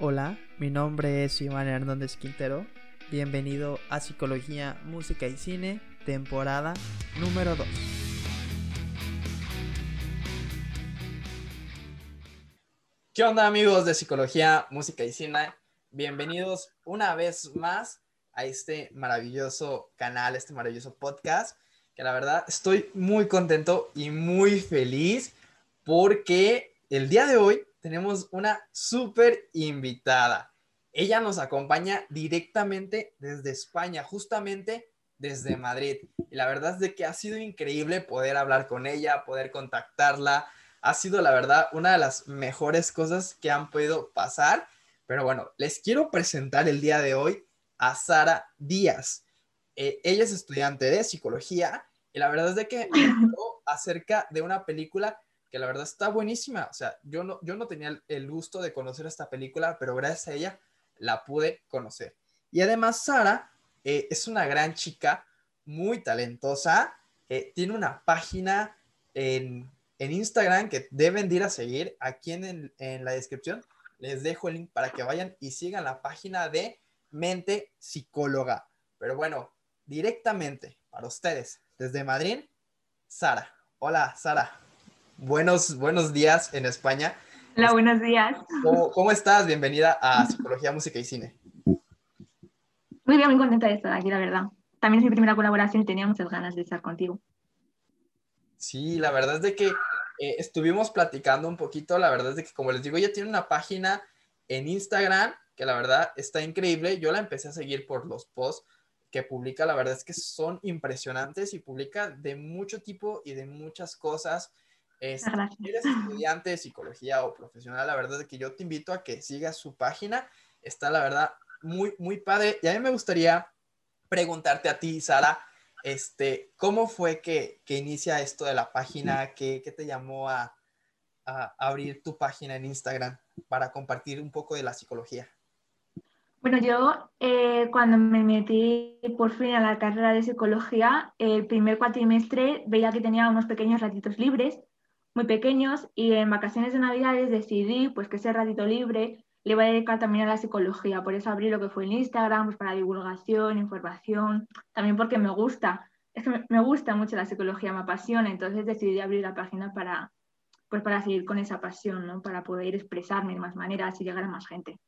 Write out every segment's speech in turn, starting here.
Hola, mi nombre es Iván Hernández Quintero. Bienvenido a Psicología, Música y Cine, temporada número 2. ¿Qué onda amigos de Psicología, Música y Cine? Bienvenidos una vez más a este maravilloso canal, este maravilloso podcast, que la verdad estoy muy contento y muy feliz porque el día de hoy tenemos una súper invitada. Ella nos acompaña directamente desde España, justamente desde Madrid. Y la verdad es de que ha sido increíble poder hablar con ella, poder contactarla. Ha sido, la verdad, una de las mejores cosas que han podido pasar. Pero bueno, les quiero presentar el día de hoy a Sara Díaz. Eh, ella es estudiante de psicología y la verdad es de que me habló acerca de una película que la verdad está buenísima. O sea, yo no, yo no tenía el gusto de conocer esta película, pero gracias a ella la pude conocer. Y además, Sara eh, es una gran chica, muy talentosa. Tiene una página en, en, Instagram que deben ir a seguir. Aquí en, en la descripción les dejo el link para que vayan y sigan la página de Mente Psicóloga. Pero bueno, directamente para ustedes, desde Madrid, Sara. Hola, Sara. Buenos, buenos días en España. Hola, buenos días. ¿Cómo, estás? Bienvenida a Psicología, Música y Cine. Muy bien, muy contenta de estar aquí, la verdad. También es mi primera colaboración y tenía muchas ganas de estar contigo. Sí, la verdad es de que eh, estuvimos platicando un poquito, la verdad es de que, como les digo, ella tiene una página en Instagram que la verdad está increíble. Yo la empecé a seguir por los posts que publica, la verdad es que son impresionantes y publica de mucho tipo y de muchas cosas. Este, si eres estudiante de psicología o profesional, la verdad es que yo te invito a que sigas su página. Está, la verdad, muy, muy padre. Y a mí me gustaría preguntarte a ti, Sara, este, ¿cómo fue que, que inicia esto de la página? ¿Qué, qué te llamó a, a, abrir tu página en Instagram para compartir un poco de la psicología? Bueno, yo eh, cuando me metí por fin a la carrera de psicología, el primer cuatrimestre veía que tenía unos pequeños ratitos libres muy pequeños y en vacaciones de Navidades decidí pues que ese ratito libre le iba a dedicar también a la psicología, por eso abrí lo que fue el Instagram, pues para divulgación, información, también porque me gusta, es que me gusta mucho la psicología, me apasiona, entonces decidí abrir la página para, pues para seguir con esa pasión, ¿no? para poder expresarme de más maneras y llegar a más gente.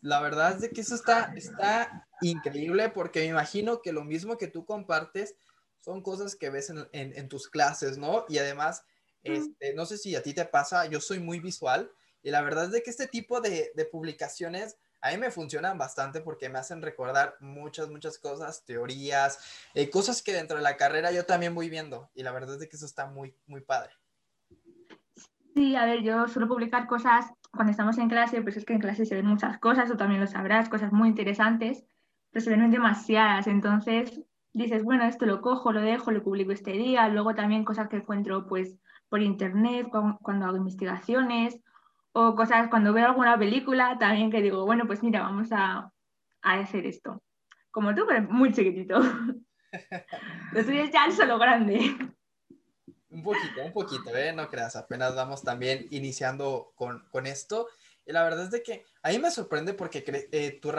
La verdad es de que eso está, está increíble porque me imagino que lo mismo que tú compartes, son cosas que ves en, tus clases, ¿no? Y además, este, no sé si a ti te pasa, yo soy muy visual y la verdad es de que este tipo de, publicaciones a mí me funcionan bastante porque me hacen recordar muchas, muchas cosas, teorías, eh, cosas que dentro de la carrera yo también voy viendo y la verdad es de que eso está muy, muy padre. Sí, a ver, yo suelo publicar cosas cuando estamos en clase, pues es que en clase se ven muchas cosas, o también lo sabrás, cosas muy interesantes, pero se ven demasiadas, entonces dices, bueno, esto lo cojo, lo dejo, lo publico este día, luego también cosas que encuentro pues por internet cuando hago investigaciones o cosas cuando veo alguna película también que digo, bueno, pues mira, vamos a, hacer esto. Como tú, pero muy chiquitito. lo tuyo ya el solo grande. Un poquito, un poquito, ¿eh? No creas, apenas vamos también iniciando con, esto. Y la verdad es de que a mí me sorprende porque eh, tu,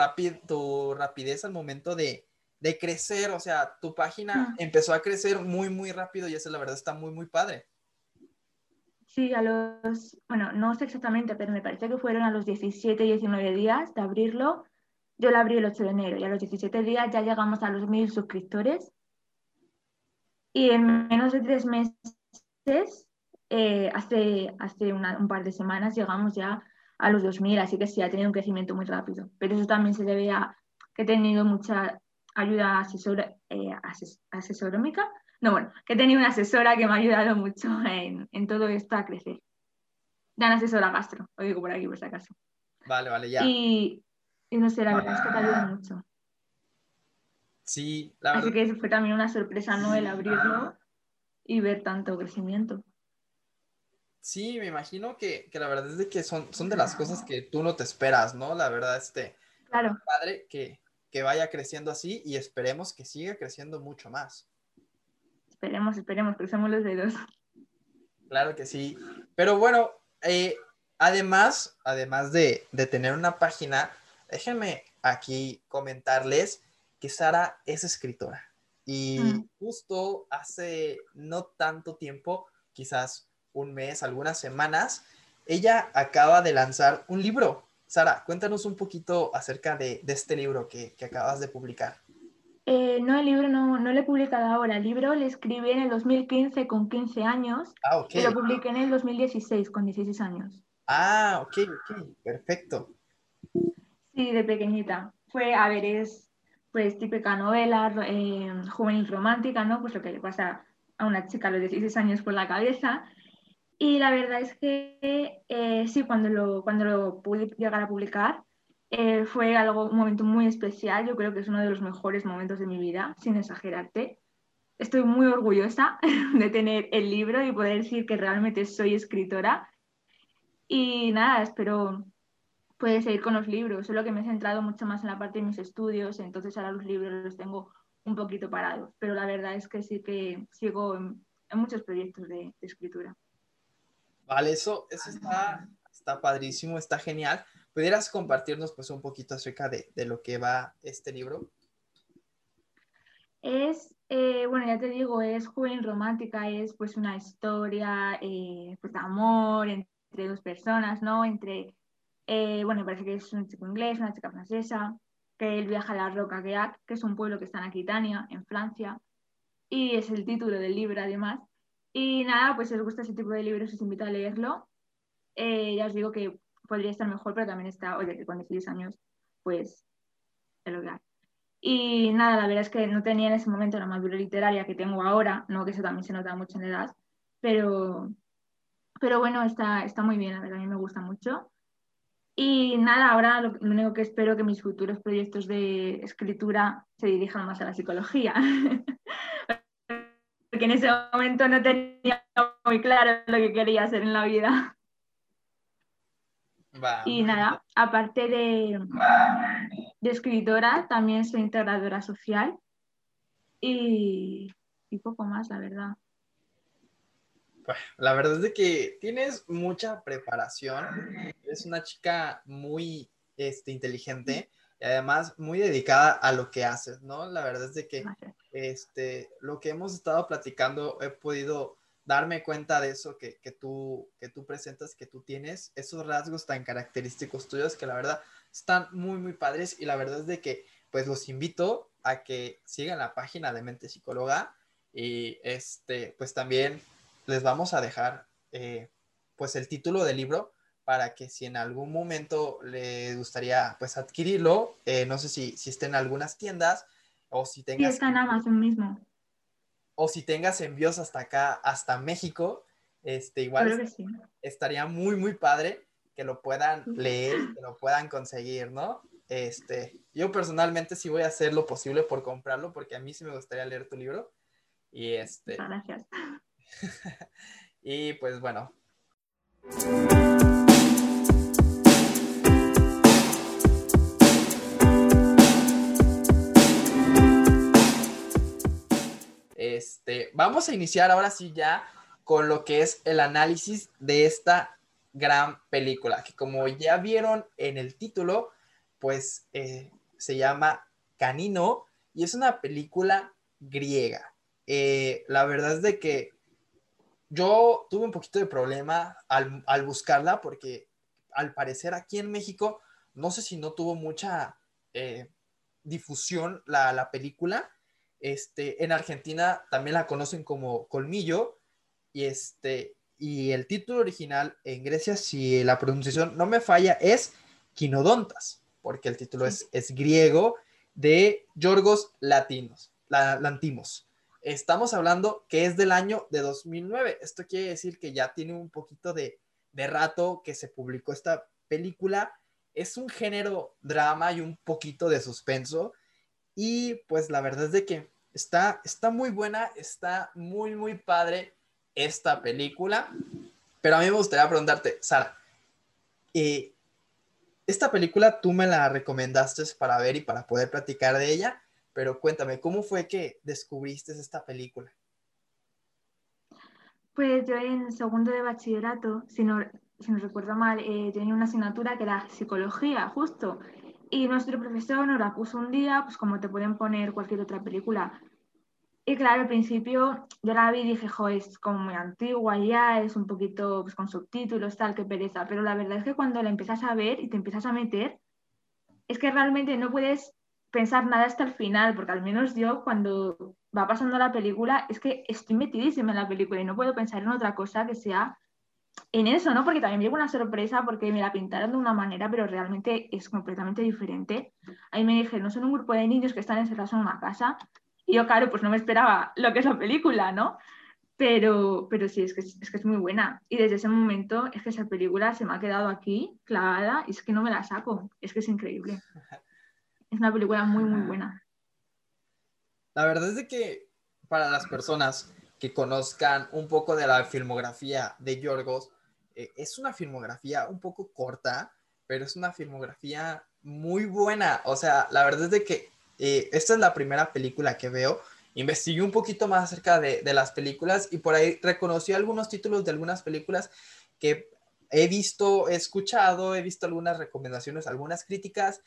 tu rapidez al momento de, de crecer, o sea, tu página empezó a crecer muy, muy rápido y eso la verdad está muy, muy padre. Sí, a los, bueno, no sé exactamente, pero me parece que fueron a los 17, 19 días de abrirlo. Yo lo abrí el 8 de enero y a los 17 días ya llegamos a los 1000 suscriptores. Y en menos de tres meses, eh, hace, hace un par de semanas, llegamos ya a los 2000, así que sí, ha tenido un crecimiento muy rápido. Pero eso también se debe a que he tenido mucha ayuda asesora, eh, asesorómica. No, bueno, que he tenido una asesora que me ha ayudado mucho en, en todo esto a crecer. Dan asesora gastro, lo digo por aquí por si acaso. Vale, vale, ya. Y, y no sé, la verdad es que te ayuda mucho. Sí, la verdad. Así que fue también una sorpresa, ¿no? El abrirlo y ver tanto crecimiento. Sí, me imagino que, que, la verdad es de que son, son de las cosas que tú no te esperas, ¿no? La verdad, este, claro. padre que, que vaya creciendo así y esperemos que siga creciendo mucho más. Esperemos, esperemos, cruzamos los dedos. Claro que sí. Pero bueno, eh, además, además de, de tener una página, déjenme aquí comentarles que Sara es escritora. Y Mm. justo hace no tanto tiempo, quizás un mes, algunas semanas, ella acaba de lanzar un libro. Sara, cuéntanos un poquito acerca de, de este libro que, que acabas de publicar. Eh, no, el libro no, no lo he publicado ahora. El libro lo escribí en el 2015 con 15 años Ah, ok. y lo publiqué en el 2016 con 16 años. Ah, ok, ok, perfecto. Sí, de pequeñita. Fue, a ver, es pues típica novela eh, juvenil romántica, ¿no? Pues lo que le pasa a una chica a los 16 años por la cabeza. Y la verdad es que eh, sí, cuando lo, cuando lo pude llegar a publicar, eh, fue algo, un momento muy especial. Yo creo que es uno de los mejores momentos de mi vida, sin exagerarte. Estoy muy orgullosa de tener el libro y poder decir que realmente soy escritora. Y nada, espero poder seguir con los libros, solo que me he centrado mucho más en la parte de mis estudios, entonces ahora los libros los tengo un poquito parados, pero la verdad es que sí que sigo en, en muchos proyectos de, de escritura. Vale, eso, eso está, está padrísimo, está genial. ¿Pudieras compartirnos pues un poquito acerca de, de lo que va este libro? Es, eh, bueno, ya te digo, es juvenil romántica, es pues una historia eh, pues, de amor entre dos personas, ¿no? Entre, eh, bueno, parece que es un chico inglés, una chica francesa, que él viaja a la Roca Gueac, que es un pueblo que está en Aquitania, en Francia, y es el título del libro además. Y nada, pues si os gusta ese tipo de libros, os invito a leerlo. Eh, ya os digo que podría estar mejor, pero también está, oye, que con 16 años, pues, el hogar. Y nada, la verdad es que no tenía en ese momento la madurez literaria que tengo ahora, no que eso también se nota mucho en edad, pero, pero bueno, está, está muy bien, la verdad, a mí me gusta mucho. Y nada, ahora lo, lo único que espero que mis futuros proyectos de escritura se dirijan más a la psicología. Porque en ese momento no tenía muy claro lo que quería hacer en la vida. Y nada, aparte de, de escritora, también soy integradora social y, y poco más, la verdad. Bueno, La verdad es de que tienes mucha preparación, eres una chica muy este, inteligente y además muy dedicada a lo que haces, ¿no? La verdad es de que este, lo que hemos estado platicando, he podido darme cuenta de eso que, que, tú, que tú presentas, que tú tienes, esos rasgos tan característicos tuyos que la verdad están muy, muy padres y la verdad es de que pues los invito a que sigan la página de Mente Psicóloga y este, pues también les vamos a dejar eh, pues el título del libro para que si en algún momento les gustaría pues adquirirlo, eh, no sé si, si esté en algunas tiendas o si Sí, tengas está en Amazon mismo. o si tengas envíos hasta acá, hasta México, este, igual sí. estaría muy, muy padre que lo puedan Sí. leer, que lo puedan conseguir, ¿no? Este, yo personalmente sí voy a hacer lo posible por comprarlo, porque a mí sí me gustaría leer tu libro. Y este, gracias. y pues bueno. Este, vamos a iniciar ahora sí ya con lo que es el análisis de esta gran película, que como ya vieron en el título, pues eh, se llama Canino y es una película griega. Eh, la verdad es de que yo tuve un poquito de problema al, buscarla porque al parecer aquí en México, no sé si no tuvo mucha eh, difusión la película. Este, en Argentina también la conocen como Colmillo y, este, y el título original en Grecia, si la pronunciación no me falla, es Quinodontas, porque el título es, es griego de Yorgos Latinos, la, Lantimos. Estamos hablando que es del año de 2009. Esto quiere decir que ya tiene un poquito de, de rato que se publicó esta película. Es un género drama y un poquito de suspenso. Y pues la verdad es de que está, está muy buena, está muy, muy padre esta película. Pero a mí me gustaría preguntarte, Sara, eh, esta película tú me la recomendaste para ver y para poder platicar de ella, pero cuéntame, ¿cómo fue que descubriste esta película? Pues yo en segundo de bachillerato, si no, si no recuerdo mal, eh, tenía una asignatura que era psicología, justo. Y nuestro profesor nos la puso un día, pues como te pueden poner cualquier otra película. Y claro, al principio yo la vi y dije, jo, es como muy antigua ya, es un poquito pues, con subtítulos, tal, qué pereza. Pero la verdad es que cuando la empiezas a ver y te empiezas a meter, es que realmente no puedes pensar nada hasta el final, porque al menos yo cuando va pasando la película es que estoy metidísima en la película y no puedo pensar en otra cosa que sea en eso, ¿no? Porque también me una sorpresa porque me la pintaron de una manera, pero realmente es completamente diferente. Ahí me dije, no son un grupo de niños que están encerrados en una casa. Y yo, claro, pues no me esperaba lo que es la película, ¿no? Pero, pero sí, es que es, que es muy buena. Y desde ese momento es que esa película se me ha quedado aquí clavada y es que no me la saco. Es que es increíble. Es una película muy, muy buena. La verdad es de que para las personas que conozcan un poco de la filmografía de Yorgos, eh, es una filmografía un poco corta, pero es una filmografía muy buena. O sea, la verdad es de que eh, esta es la primera película que veo. Investigué un poquito más acerca de, de las películas y por ahí reconocí algunos títulos de algunas películas que he visto, he escuchado, he visto algunas recomendaciones, algunas críticas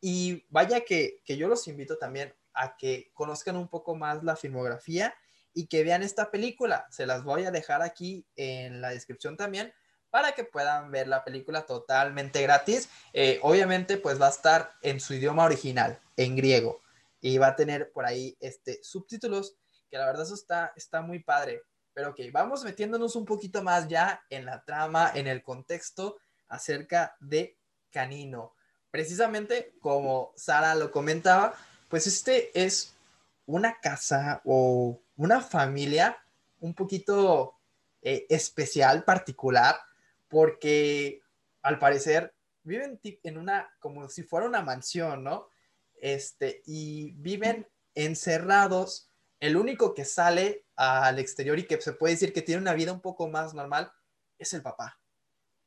y vaya que, que yo los invito también a que conozcan un poco más la filmografía y que vean esta película. Se las voy a dejar aquí en la descripción también para que puedan ver la película totalmente gratis. Eh, obviamente, pues va a estar en su idioma original, en griego, y va a tener por ahí este, subtítulos, que la verdad eso está, está muy padre. Pero ok, vamos metiéndonos un poquito más ya en la trama, en el contexto acerca de Canino. Precisamente como Sara lo comentaba, pues este es una casa o una familia un poquito eh, especial, particular, porque al parecer viven en una, como si fuera una mansión, ¿no? Este, y viven encerrados. El único que sale al exterior y que se puede decir que tiene una vida un poco más normal es el papá.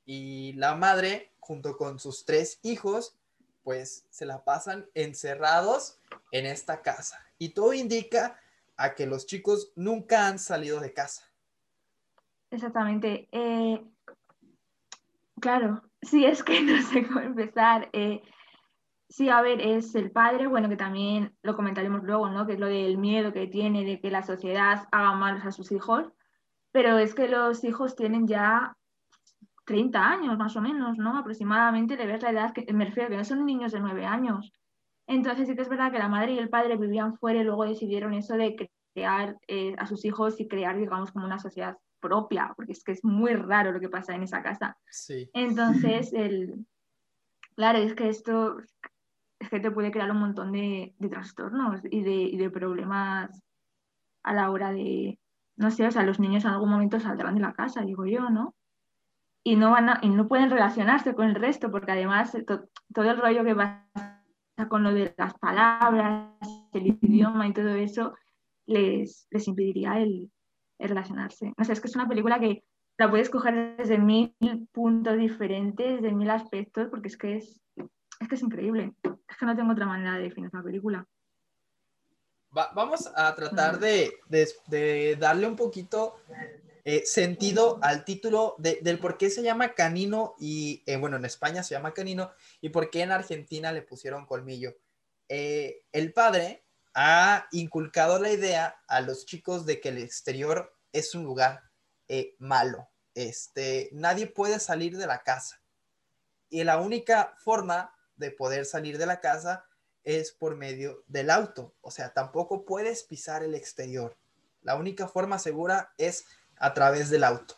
Y la madre, junto con sus tres hijos, pues se la pasan encerrados en esta casa. Y todo indica a que los chicos nunca han salido de casa. Exactamente. Eh, Claro, sí, es que no sé cómo empezar. Eh, sí, a ver, es el padre, bueno, que también lo comentaremos luego, ¿no? Que es lo del miedo que tiene de que la sociedad haga malos a sus hijos, pero es que los hijos tienen ya 30 años más o menos, ¿no? Aproximadamente de ver la edad que me refiero, que no son niños de 9 años. Entonces sí que es verdad que la madre y el padre vivían fuera y luego decidieron eso de crear eh, a sus hijos y crear, digamos, como una sociedad propia, porque es que es muy raro lo que pasa en esa casa. Sí. Entonces, el, claro, es que esto es que te puede crear un montón de, de trastornos y de, y de, problemas a la hora de, no sé, o sea, los niños en algún momento saldrán de la casa, digo yo, ¿no? Y no, van y no pueden relacionarse con el resto, porque además todo el rollo que pasa con lo de las palabras, el idioma y todo eso, les, les impediría el, relacionarse. O sea, es que es una película que la puedes coger desde mil puntos diferentes, de mil aspectos, porque es que es, es que es increíble. Es que no tengo otra manera de definir la película. vamos a tratar de, de, darle un poquito eh, sentido al título de, del por qué se llama Canino y, eh, bueno, en España se llama Canino y por qué en Argentina le pusieron colmillo. Eh, el padre ha inculcado la idea a los chicos de que el exterior es un lugar malo. Este, nadie puede salir de la casa. Y la única forma de poder salir de la casa es por medio del auto. O sea, tampoco puedes pisar el exterior. La única forma segura es a través del auto.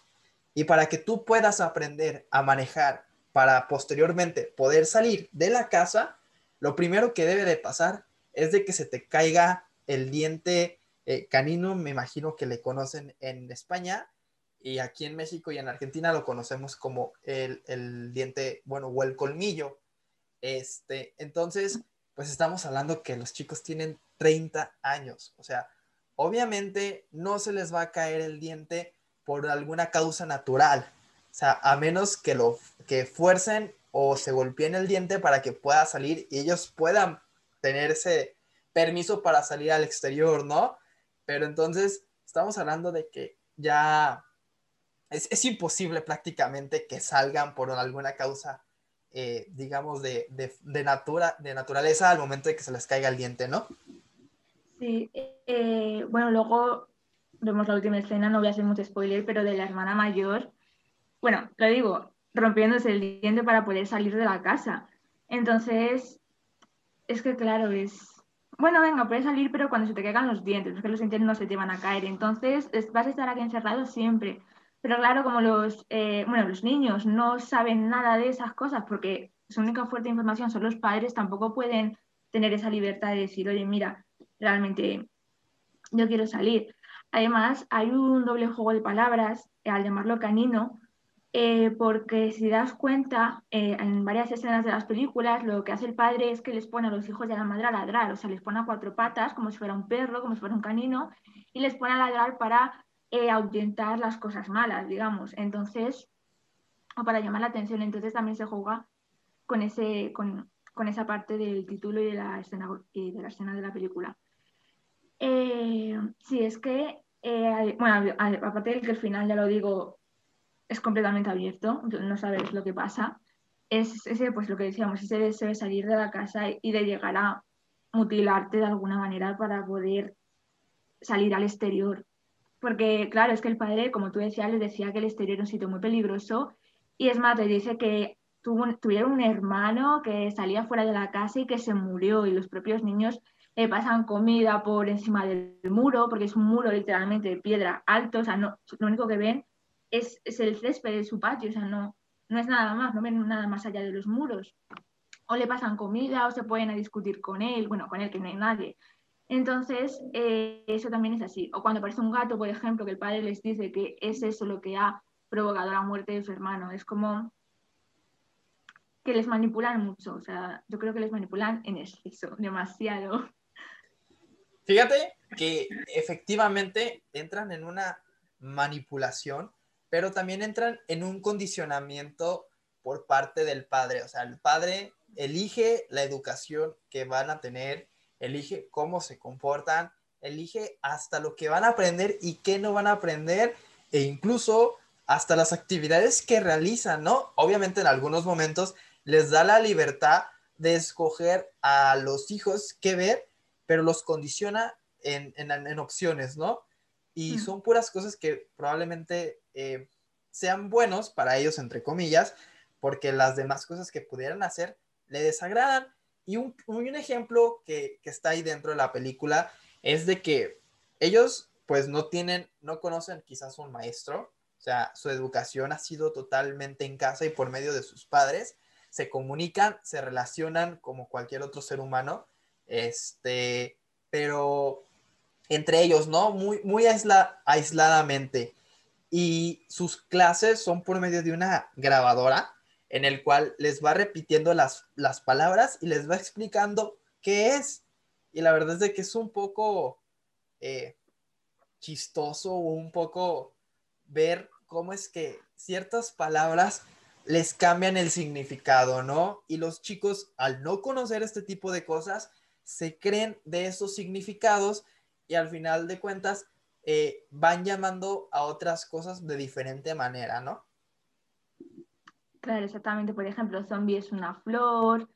Y para que tú puedas aprender a manejar para posteriormente poder salir de la casa, lo primero que debe de pasar es de que se te caiga el diente eh, canino, me imagino que le conocen en España, y aquí en México y en Argentina lo conocemos como el, diente, bueno, o el colmillo. Este, entonces, pues estamos hablando que los chicos tienen 30 años, o sea, obviamente no se les va a caer el diente por alguna causa natural, o sea, a menos que lo que fuercen o se golpeen el diente para que pueda salir y ellos puedan tener ese permiso para salir al exterior, ¿no? Pero entonces estamos hablando de que ya es, imposible prácticamente que salgan por alguna causa, eh, digamos, de, de, natura, de naturaleza al momento de que se les caiga el diente, ¿no? Sí, eh, bueno, luego vemos la última escena, no voy a hacer mucho spoiler, pero de la hermana mayor, bueno, lo digo, rompiéndose el diente para poder salir de la casa. Entonces, es que claro, es... Bueno, venga, puedes salir, pero cuando se te caigan los dientes, porque los dientes no se te van a caer. Entonces, vas a estar aquí encerrado siempre. Pero claro, como los, eh, bueno, los niños no saben nada de esas cosas porque su única fuerte de información son los padres, tampoco pueden tener esa libertad de decir, oye, mira, realmente yo quiero salir. Además, hay un doble juego de palabras eh, al llamarlo canino, eh, porque si das cuenta, en varias escenas de las películas, lo que hace el padre es que les pone a los hijos de la madre a ladrar, o sea, les pone a cuatro patas, como si fuera un perro, como si fuera un canino, y les pone a ladrar para eh, ahuyentar las cosas malas, digamos. Entonces, o para llamar la atención, entonces también se juega con, ese, con, con esa parte del título y de la escena, y de, la, escena de la película. Eh, sí, es que, eh, bueno, aparte de que el final, ya lo digo, es completamente abierto, no sabes lo que pasa, es ese, pues lo que decíamos, ese deseo de salir de la casa y de llegar a mutilarte de alguna manera para poder salir al exterior. Porque, claro, es que el padre, como tú decías, le decía que el exterior era un sitio muy peligroso. Y es más, le dice que tuvo, tuvieron un hermano que salía fuera de la casa y que se murió. Y los propios niños le pasan comida por encima del muro, porque es un muro literalmente de piedra alto. O sea, no, lo único que ven es, es el césped de su patio. O sea, no, no es nada más, no ven nada más allá de los muros. O le pasan comida o se pueden a discutir con él, bueno, con él que no hay nadie. Entonces, eh, eso también es así. O cuando aparece un gato, por ejemplo, que el padre les dice que es eso lo que ha provocado la muerte de su hermano. Es como que les manipulan mucho. O sea, yo creo que les manipulan en exceso, demasiado. Fíjate que efectivamente entran en una manipulación, pero también entran en un condicionamiento por parte del padre. O sea, el padre elige la educación que van a tener elige cómo se comportan, elige hasta lo que van a aprender y qué no van a aprender e incluso hasta las actividades que realizan, ¿no? Obviamente en algunos momentos les da la libertad de escoger a los hijos qué ver, pero los condiciona en, en, opciones, ¿no? Y mm. son puras cosas que probablemente eh, sean buenos para ellos, entre comillas, porque las demás cosas que pudieran hacer le desagradan. Y un, un ejemplo que, que, está ahí dentro de la película es de que ellos pues no tienen, no conocen quizás un maestro, o sea, su educación ha sido totalmente en casa y por medio de sus padres, se comunican, se relacionan como cualquier otro ser humano, este, pero entre ellos, ¿no? Muy, muy aisla, aisladamente. Y sus clases son por medio de una grabadora en el cual les va repitiendo las, las palabras y les va explicando qué es. Y la verdad es de que es un poco eh, chistoso o un poco ver cómo es que ciertas palabras les cambian el significado, ¿no? Y los chicos, al no conocer este tipo de cosas, se creen de esos significados y al final de cuentas eh, van llamando a otras cosas de diferente manera, ¿no? Claro, exactamente. Por ejemplo, zombie es una flor.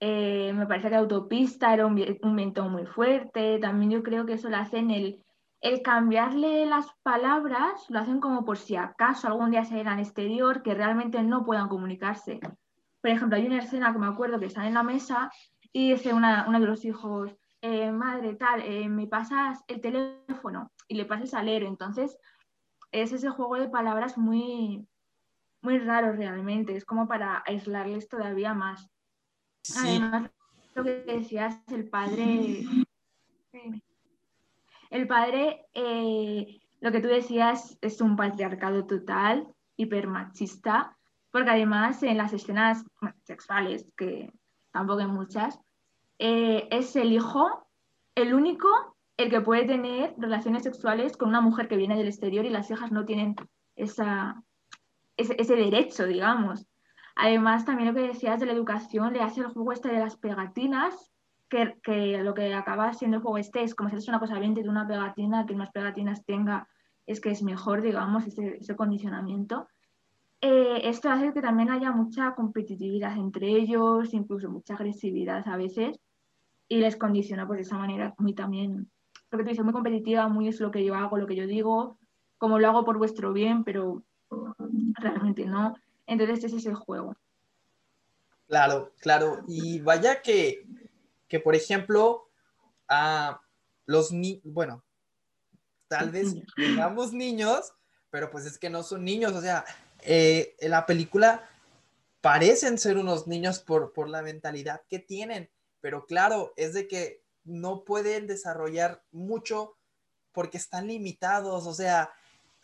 Eh, me parece que autopista era un, viento muy fuerte. También yo creo que eso lo hacen el, el cambiarle las palabras, lo hacen como por si acaso algún día se al exterior que realmente no puedan comunicarse. Por ejemplo, hay una escena que me acuerdo que están en la mesa y dice una, uno de los hijos, eh, madre, tal, eh, me pasas el teléfono y le pasas al héroe. Entonces, es ese juego de palabras muy, muy raro realmente, es como para aislarles todavía más. Además, lo que decías, el padre, el padre, eh, lo que tú decías es un patriarcado total, hipermachista, porque además en las escenas sexuales, que tampoco hay muchas, eh, es el hijo, el único, el que puede tener relaciones sexuales con una mujer que viene del exterior y las hijas no tienen esa, ese, derecho, digamos. Además, también lo que decías de la educación, le hace el juego este de las pegatinas, que, que, lo que acaba siendo el juego este es como si es una cosa 20 de una pegatina, que más pegatinas tenga, es que es mejor, digamos, ese, ese condicionamiento. Eh, esto hace que también haya mucha competitividad entre ellos, incluso mucha agresividad a veces, y les condiciona pues de esa manera muy también, lo que te dice, muy competitiva, muy es lo que yo hago, lo que yo digo, como lo hago por vuestro bien, pero realmente no. Entonces ese es el juego. Claro, claro. Y vaya que, que por ejemplo, a los niños, bueno, tal vez digamos niños, pero pues es que no son niños, o sea, eh, en la película parecen ser unos niños por, por la mentalidad que tienen, pero claro, es de que no pueden desarrollar mucho porque están limitados, o sea,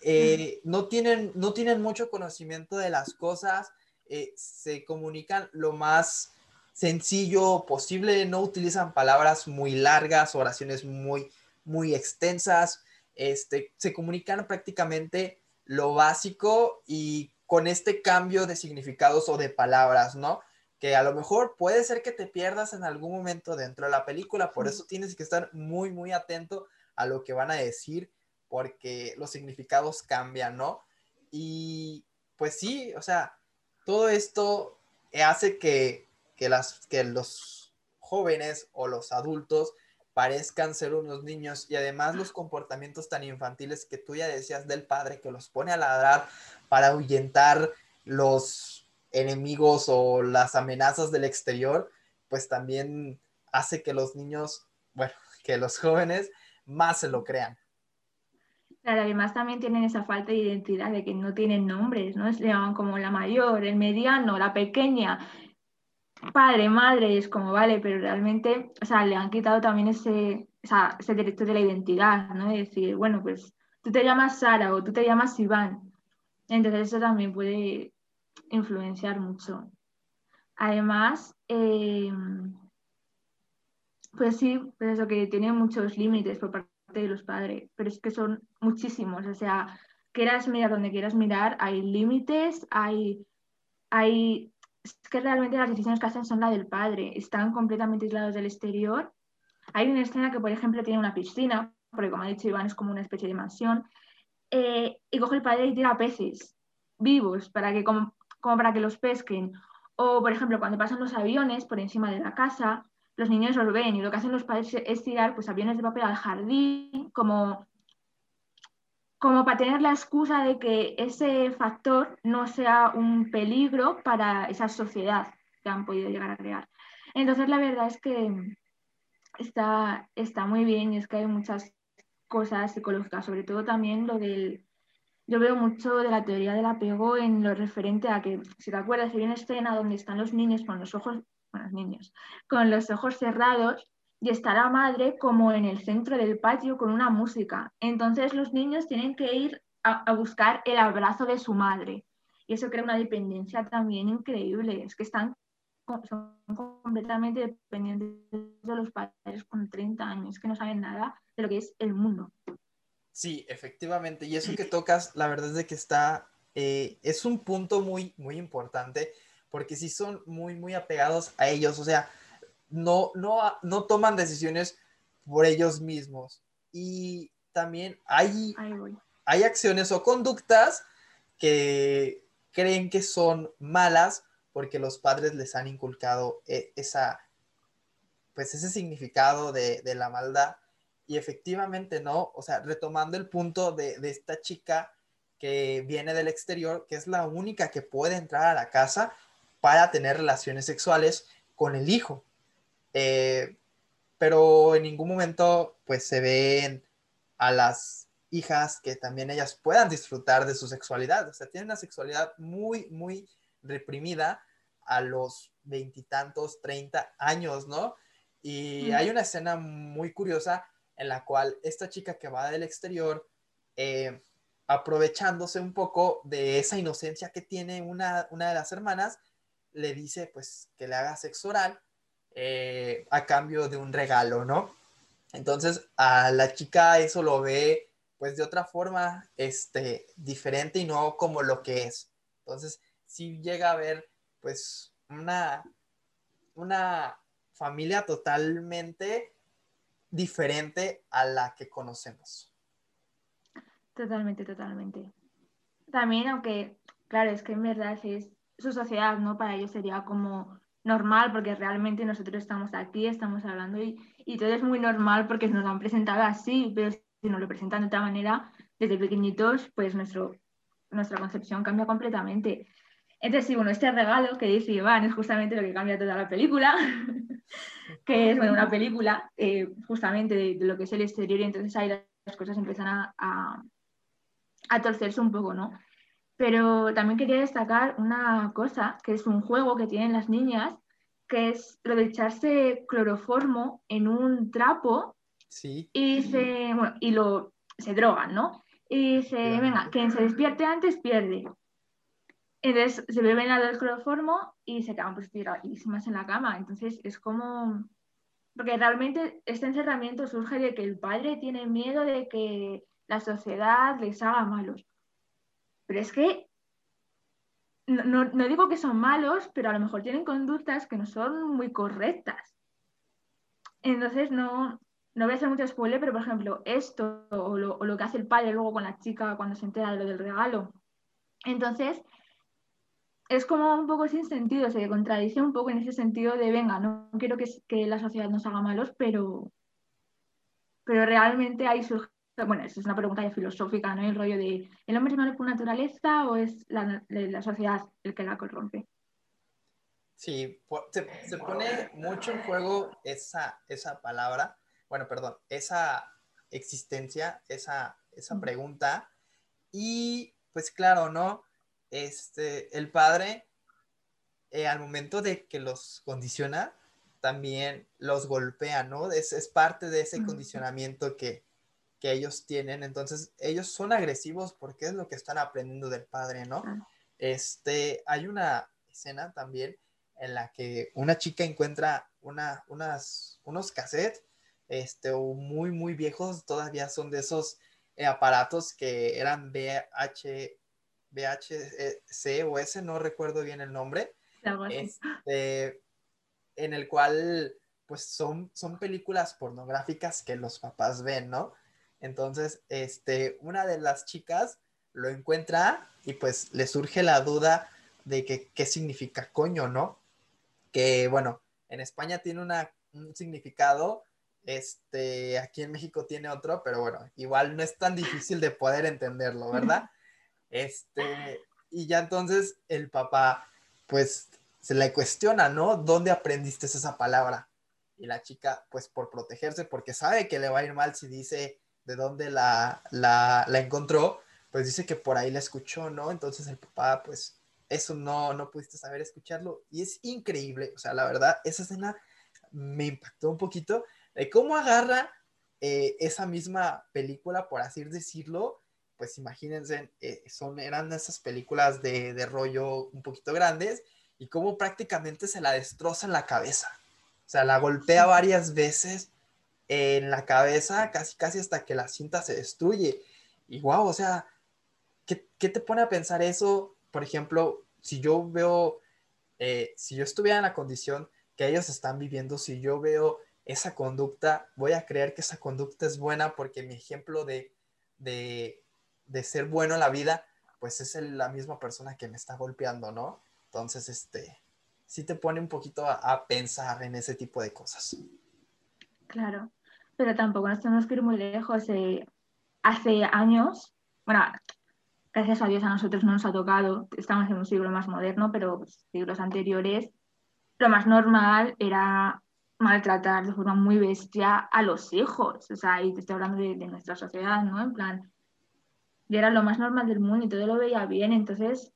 eh, no, tienen, no tienen mucho conocimiento de las cosas, eh, se comunican lo más sencillo posible, no utilizan palabras muy largas, oraciones muy, muy extensas, este, se comunican prácticamente lo básico y con este cambio de significados o de palabras, ¿no? Que a lo mejor puede ser que te pierdas en algún momento dentro de la película, por eso tienes que estar muy, muy atento a lo que van a decir, porque los significados cambian, ¿no? Y pues sí, o sea, todo esto hace que, que, las, que los jóvenes o los adultos parezcan ser unos niños y además los comportamientos tan infantiles que tú ya decías del padre que los pone a ladrar para ahuyentar los enemigos o las amenazas del exterior, pues también hace que los niños, bueno, que los jóvenes más se lo crean. Claro, además también tienen esa falta de identidad de que no tienen nombres, ¿no? Se llaman como la mayor, el mediano, la pequeña, padre, madre, es como, vale, pero realmente, o sea, le han quitado también ese, ese derecho de la identidad, ¿no? De decir, bueno, pues tú te llamas Sara o tú te llamas Iván. Entonces eso también puede influenciar mucho. Además, eh, pues sí, pues eso que tiene muchos límites por parte de los padres, pero es que son muchísimos, o sea, quieras mirar donde quieras mirar, hay límites, hay, hay es que realmente las decisiones que hacen son la del padre, están completamente aislados del exterior. Hay una escena que, por ejemplo, tiene una piscina, porque como ha dicho Iván, es como una especie de mansión, eh, y coge el padre y tira peces vivos para que, como, para que los pesquen. O, por ejemplo, cuando pasan los aviones por encima de la casa, los niños los ven y lo que hacen los padres es tirar pues, aviones de papel al jardín, como como para tener la excusa de que ese factor no sea un peligro para esa sociedad que han podido llegar a crear. Entonces, la verdad es que está, está muy bien y es que hay muchas cosas psicológicas, sobre todo también lo del... Yo veo mucho de la teoría del apego en lo referente a que, si te acuerdas, hay una escena donde están los niños con los ojos, bueno, los niños, con los ojos cerrados y está la madre como en el centro del patio con una música. Entonces los niños tienen que ir a, buscar el abrazo de su madre. Y eso crea una dependencia también increíble. Es que están son completamente dependientes de los padres con 30 años, que no saben nada de lo que es el mundo. Sí, efectivamente. Y eso que tocas, la verdad es de que está, eh, es un punto muy, muy importante, porque sí son muy, muy apegados a ellos. O sea, no, no, toman decisiones por ellos mismos. Y también hay, hay acciones o conductas que creen que son malas porque los padres les han inculcado e, esa, pues ese significado de, la maldad. Y efectivamente no, o sea, retomando el punto de, de, esta chica que viene del exterior, que es la única que puede entrar a la casa para tener relaciones sexuales con el hijo. Eh, pero en ningún momento pues se ven a las hijas que también ellas puedan disfrutar de su sexualidad. O sea, tienen una sexualidad muy, muy reprimida a los veintitantos, treinta años, ¿no? Y hay una escena muy curiosa en la cual esta chica que va del exterior, eh, aprovechándose un poco de esa inocencia que tiene una, una de las hermanas, le dice pues que le haga sexo oral eh, a cambio de un regalo, ¿no? Entonces a la chica eso lo ve pues de otra forma este, diferente y no como lo que es. Entonces si llega a ver pues una, una familia totalmente diferente a la que conocemos. Totalmente, totalmente. También, aunque, claro, es que en verdad es su sociedad, ¿no? Para ellos sería como normal, porque realmente nosotros estamos aquí, estamos hablando y, y todo es muy normal porque nos lo han presentado así, pero si nos lo presentan de otra manera, desde pequeñitos, pues nuestro, nuestra concepción cambia completamente. Entonces, sí, bueno, este regalo que dice Iván es justamente lo que cambia toda la película, que es bueno, una película eh, justamente de, lo que es el exterior y entonces ahí las cosas empiezan a, a, a torcerse un poco, ¿no? Pero también quería destacar una cosa, que es un juego que tienen las niñas, que es lo de echarse cloroformo en un trapo Sí. y se, bueno, y lo, se drogan, ¿no? Y dice, Claro. venga, quien se despierte antes pierde. Entonces se beben la del cloroformo y se quedan pues tiradísimas en la cama. Entonces es como... Porque realmente este encerramiento surge de que el padre tiene miedo de que la sociedad les haga malos. Pero es que no, no- digo que son malos, pero a lo mejor tienen conductas que no son muy correctas. Entonces no, no voy a hacer mucho spoiler, pero por ejemplo, esto o lo, o lo que hace el padre luego con la chica cuando se entera de lo del regalo. Entonces, es como un poco sin sentido, se contradice un poco en ese sentido de, venga, no quiero que, que la sociedad nos haga malos, pero, pero realmente ahí surge, bueno, eso es una pregunta ya filosófica, ¿no? El rollo de, ¿el hombre es malo por naturaleza o es la, la sociedad el que la corrompe? Sí, se, se pone mucho en juego esa, esa palabra, bueno, perdón, esa existencia, esa, esa Ujú. pregunta. Y pues claro, ¿no? Este, el padre, eh, al momento de que los condiciona, también los golpea, ¿no? Es, es parte de ese Ujú. condicionamiento que, que ellos tienen. Entonces, ellos son agresivos porque es lo que están aprendiendo del padre, ¿no? Claro. Este, hay una escena también en la que una chica encuentra una, unas, unos cassettes, este, o muy, muy viejos, todavía son de esos eh, aparatos que eran VH, VHC o ese, no recuerdo bien el nombre, este, en el cual pues son, son películas pornográficas que los papás ven, ¿no? Entonces, este, una de las chicas lo encuentra y pues le surge la duda de que qué significa coño, ¿no? Que bueno, en España tiene una, un significado, este, aquí en México tiene otro, pero bueno, igual no es tan difícil de poder entenderlo, ¿verdad? Este, y ya entonces el papá, pues, se le cuestiona, ¿no? ¿Dónde aprendiste esa palabra? Y la chica, pues, por protegerse, porque sabe que le va a ir mal si dice de dónde la, la, la encontró, pues dice que por ahí la escuchó, ¿no? Entonces el papá, pues, eso no, no pudiste saber escucharlo. Y es increíble, o sea, la verdad, esa escena me impactó un poquito de cómo agarra eh, esa misma película, por así decirlo, pues imagínense, eh, son, eran esas películas de, de rollo un poquito grandes y cómo prácticamente se la destroza en la cabeza. O sea, la golpea varias veces en la cabeza, casi, casi hasta que la cinta se destruye. Y wow, o sea, ¿qué, qué te pone a pensar eso? Por ejemplo, si yo veo, eh, si yo estuviera en la condición que ellos están viviendo, si yo veo esa conducta, voy a creer que esa conducta es buena porque mi ejemplo de, de, de ser bueno en la vida, pues es la misma persona que me está golpeando, ¿no? Entonces, este, sí te pone un poquito a pensar en ese tipo de cosas. Claro, pero tampoco nos tenemos que ir muy lejos. eh, hace años, bueno, gracias a Dios a nosotros no nos ha tocado, estamos en un siglo más moderno, pero pues, siglos anteriores, lo más normal era maltratar de forma muy bestia a los hijos. O sea, y te estoy hablando de, de nuestra sociedad, ¿no? En plan, y era lo más normal del mundo y todo lo veía bien. Entonces,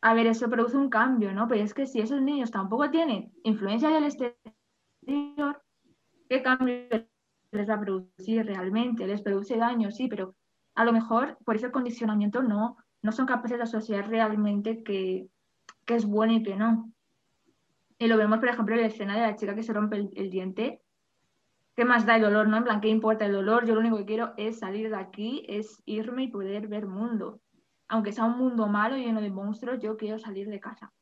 a ver, eso produce un cambio, ¿no? Pero es que si esos niños tampoco tienen influencia del exterior, ¿qué cambio les va a producir realmente? ¿Les produce daño? Sí, pero a lo mejor por ese condicionamiento no, no son capaces de asociar realmente que, que es bueno y que no. Y lo vemos, por ejemplo, en la escena de la chica que se rompe el, el diente. ¿Qué más da el dolor, no? En plan, ¿qué importa el dolor? Yo lo único que quiero es salir de aquí, es irme y poder ver mundo. Aunque sea un mundo malo lleno de monstruos, yo quiero salir de casa.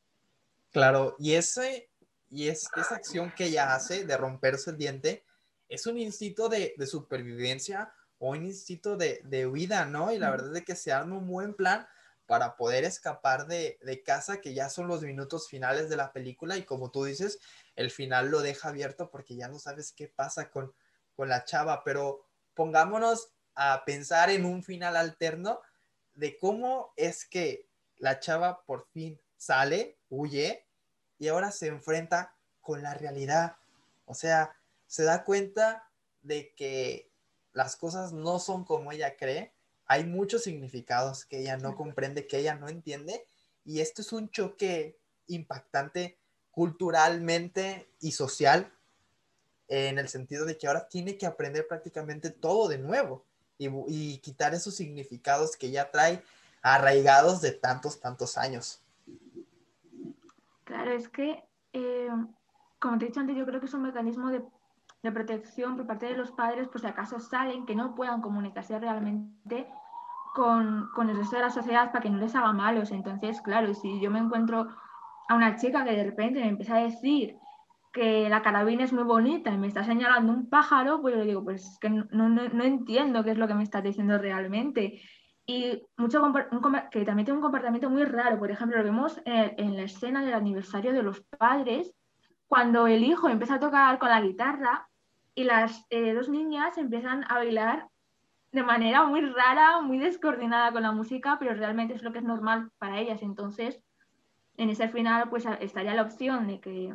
Claro, y ese, y es, esa acción que ella hace de romperse el diente es un instinto de, de supervivencia o un instinto de, de huida, ¿no? Y la verdad es que se arma un buen plan para poder escapar de, de, casa, que ya son los minutos finales de la película y como tú dices, el final lo deja abierto porque ya no sabes qué pasa con, con la chava, pero pongámonos a pensar en un final alterno de cómo es que la chava por fin sale, huye y ahora se enfrenta con la realidad. O sea, se da cuenta de que las cosas no son como ella cree. Hay muchos significados que ella no comprende, que ella no entiende. Y esto es un choque impactante culturalmente y social en el sentido de que ahora tiene que aprender prácticamente todo de nuevo y, quitar esos significados que ya trae arraigados de tantos, tantos años. Claro, es que, eh, como te he dicho antes, yo creo que es un mecanismo de, de, protección por parte de los padres, por si acaso salen, que no puedan comunicarse realmente con, con el resto de la sociedad para que no les haga malos. Entonces, claro, si yo me encuentro a una chica que de repente me empieza a decir que la carabina es muy bonita y me está señalando un pájaro, pues yo le digo, pues es que no, no, no, entiendo qué es lo que me estás diciendo realmente. Y mucho que también tiene un comportamiento muy raro. Por ejemplo, lo vemos en, en, la escena del aniversario de los padres, cuando el hijo empieza a tocar con la guitarra y las eh, dos niñas empiezan a bailar de manera muy rara, muy descoordinada con la música, pero realmente es lo que es normal para ellas. Entonces, en ese final, pues estaría la opción de que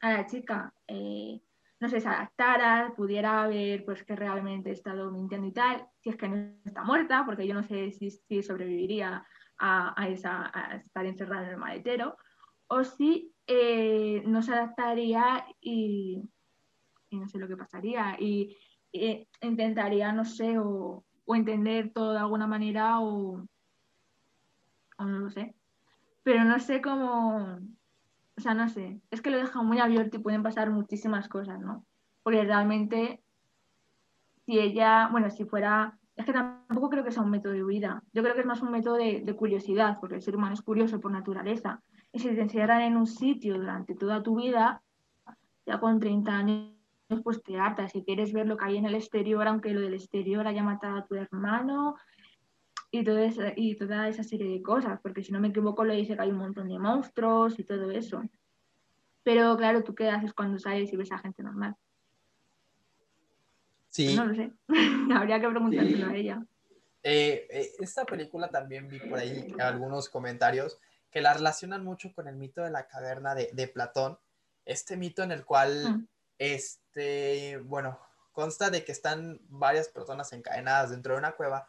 a la chica eh, no se adaptara, pudiera ver pues que realmente he estado mintiendo y tal, si es que no está muerta, porque yo no sé si, si sobreviviría a, esa, estar encerrada en el maletero, o si eh, no se adaptaría y, y, no sé lo que pasaría, y, y intentaría, no sé, o, entender todo de alguna manera, o, o no lo sé, pero no sé cómo o sea, no sé, es que lo deja muy abierto y pueden pasar muchísimas cosas, ¿no? Porque realmente, si ella, bueno, si fuera, es que tampoco creo que sea un método de huida, yo creo que es más un método de, de curiosidad, porque el ser humano es curioso por naturaleza. Y si te encierran en un sitio durante toda tu vida, ya con 30 años, pues te hartas. Si quieres ver lo que hay en el exterior, aunque lo del exterior haya matado a tu hermano, y, todo esa, y toda esa serie de cosas, porque si no me equivoco le dice que hay un montón de monstruos y todo eso. Pero claro, ¿tú qué haces cuando sales y ves a gente normal? Sí. No lo sé. Habría que preguntárselo a ella. Eh, eh, esta película también vi por ahí algunos comentarios que la relacionan mucho con el mito de la caverna de, de Platón. Este mito en el cual, mm. Este, bueno, consta de que están varias personas encadenadas dentro de una cueva